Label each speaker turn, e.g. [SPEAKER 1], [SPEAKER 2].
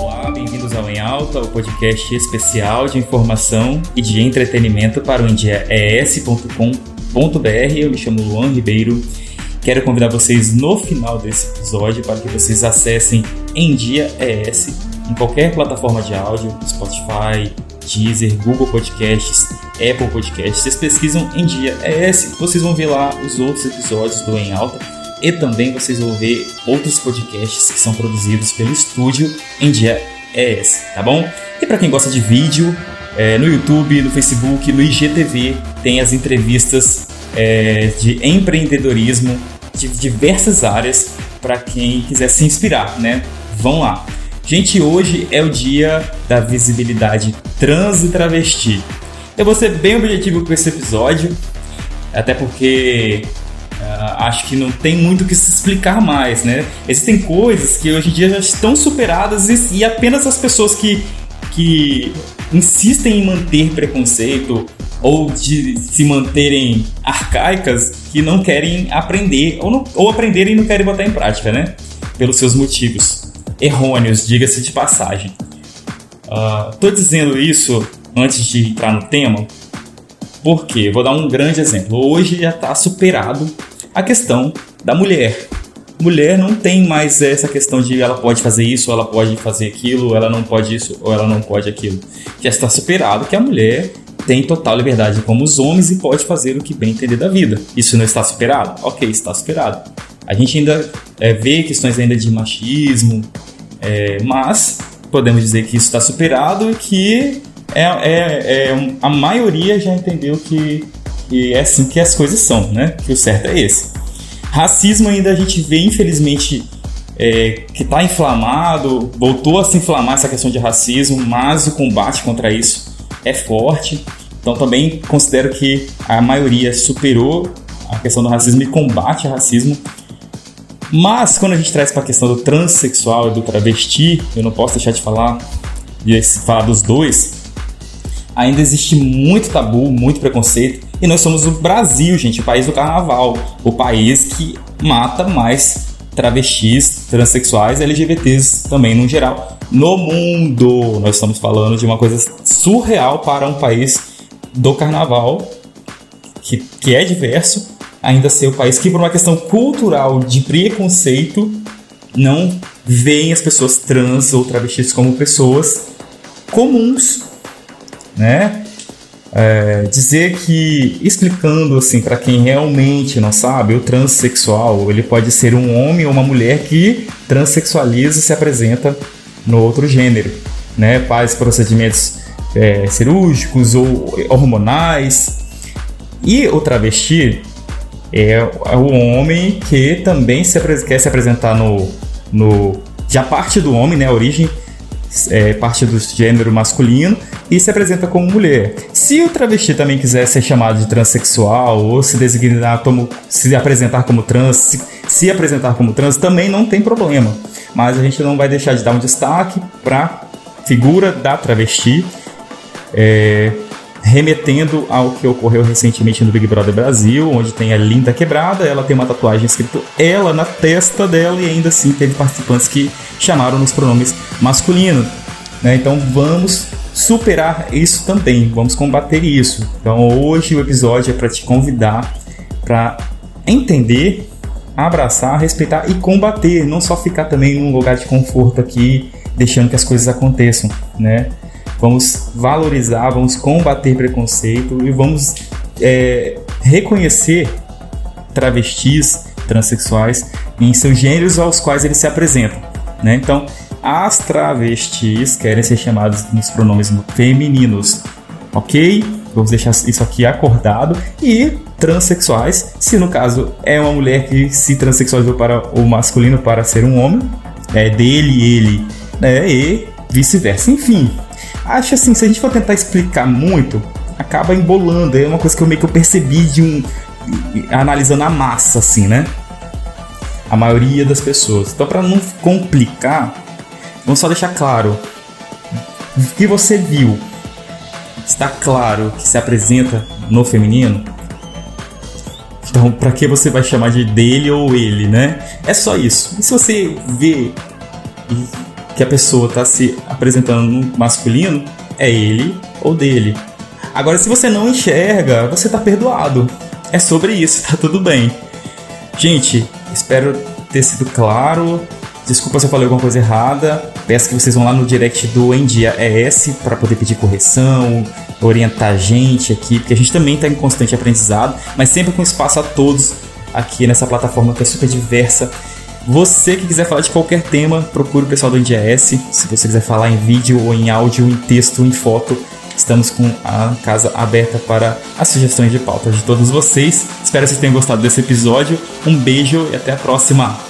[SPEAKER 1] Olá, bem-vindos ao Em Alta, o podcast especial de informação e de entretenimento para o endiaes.com.br. Eu me chamo Luan Ribeiro. Quero convidar vocês no final desse episódio para que vocês acessem Em Dia ES em qualquer plataforma de áudio, Spotify, Deezer, Google Podcasts, Apple Podcasts. Vocês pesquisam em dia ES, vocês vão ver lá os outros episódios do Em Alta e também vocês vão ver outros podcasts que são produzidos pelo estúdio em dia ES, tá bom? E para quem gosta de vídeo, é, no YouTube, no Facebook, no IGTV, tem as entrevistas é, de empreendedorismo de diversas áreas para quem quiser se inspirar, né? Vão lá. Gente, hoje é o dia da visibilidade trans e travesti. Eu vou ser bem objetivo com esse episódio, até porque uh, acho que não tem muito o que se explicar mais, né? Existem coisas que hoje em dia já estão superadas e, e apenas as pessoas que, que insistem em manter preconceito ou de se manterem arcaicas que não querem aprender ou, não, ou aprenderem e não querem botar em prática, né? Pelos seus motivos errôneos, diga-se de passagem. Uh, dizendo isso antes de entrar no tema, porque vou dar um grande exemplo. Hoje já está superado a questão da mulher. Mulher não tem mais essa questão de ela pode fazer isso, ela pode fazer aquilo, ela não pode isso ou ela não pode aquilo. Já está superado que a mulher tem total liberdade como os homens e pode fazer o que bem entender da vida. Isso não está superado? Ok, está superado. A gente ainda é, vê questões ainda de machismo, é, mas podemos dizer que isso está superado e que é, é, é, a maioria já entendeu que, que é assim que as coisas são, né? Que o certo é esse. Racismo ainda a gente vê, infelizmente, é, que está inflamado, voltou a se inflamar essa questão de racismo, mas o combate contra isso é forte. Então também considero que a maioria superou a questão do racismo e combate o racismo. Mas quando a gente traz para a questão do transexual e do travesti, eu não posso deixar de falar de falar dos dois. Ainda existe muito tabu, muito preconceito, e nós somos o Brasil, gente, o país do carnaval, o país que mata mais travestis, transexuais, LGBTs também no geral. No mundo, nós estamos falando de uma coisa surreal para um país do carnaval que, que é diverso ainda ser o país que, por uma questão cultural de preconceito, não veem as pessoas trans ou travestis como pessoas comuns, né? É, dizer que, explicando assim para quem realmente não sabe, o transexual ele pode ser um homem ou uma mulher que transexualiza e se apresenta no outro gênero, né? Faz procedimentos é, cirúrgicos ou hormonais. E o travesti é o homem que também se, quer se apresentar no, no. Já parte do homem, né? A origem é, parte do gênero masculino e se apresenta como mulher. Se o travesti também quiser ser chamado de transexual ou se designar como. se apresentar como trans, se, se apresentar como trans, também não tem problema. Mas a gente não vai deixar de dar um destaque para figura da travesti. É, remetendo ao que ocorreu recentemente no Big Brother Brasil, onde tem a linda quebrada, ela tem uma tatuagem escrito ela na testa dela e ainda assim teve participantes que chamaram nos pronomes masculinos. Né? Então vamos superar isso também, vamos combater isso. Então hoje o episódio é para te convidar para entender, abraçar, respeitar e combater, não só ficar também num lugar de conforto aqui, deixando que as coisas aconteçam, né? vamos valorizar, vamos combater preconceito e vamos é, reconhecer travestis, transexuais em seus gêneros aos quais eles se apresentam. Né? Então, as travestis querem ser chamadas nos pronomes femininos, ok? Vamos deixar isso aqui acordado. E transexuais, se no caso é uma mulher que se transexualizou para o masculino para ser um homem, é dele, ele, né? E vice-versa. Enfim, acho assim, se a gente for tentar explicar muito, acaba embolando. É uma coisa que eu meio que eu percebi de um. analisando a massa, assim, né? A maioria das pessoas. Então, para não complicar, vamos só deixar claro. O que você viu está claro que se apresenta no feminino? Então, para que você vai chamar de dele ou ele, né? É só isso. E se você vê que a pessoa está se apresentando no masculino, é ele ou dele. Agora, se você não enxerga, você está perdoado. É sobre isso, tá tudo bem. Gente, espero ter sido claro. Desculpa se eu falei alguma coisa errada. Peço que vocês vão lá no direct do Em Dia ES para poder pedir correção, orientar a gente aqui, porque a gente também está em constante aprendizado, mas sempre com espaço a todos aqui nessa plataforma que é super diversa. Você que quiser falar de qualquer tema, procure o pessoal do NDS. Se você quiser falar em vídeo ou em áudio, em texto, em foto, estamos com a casa aberta para as sugestões de pauta de todos vocês. Espero que vocês tenham gostado desse episódio. Um beijo e até a próxima!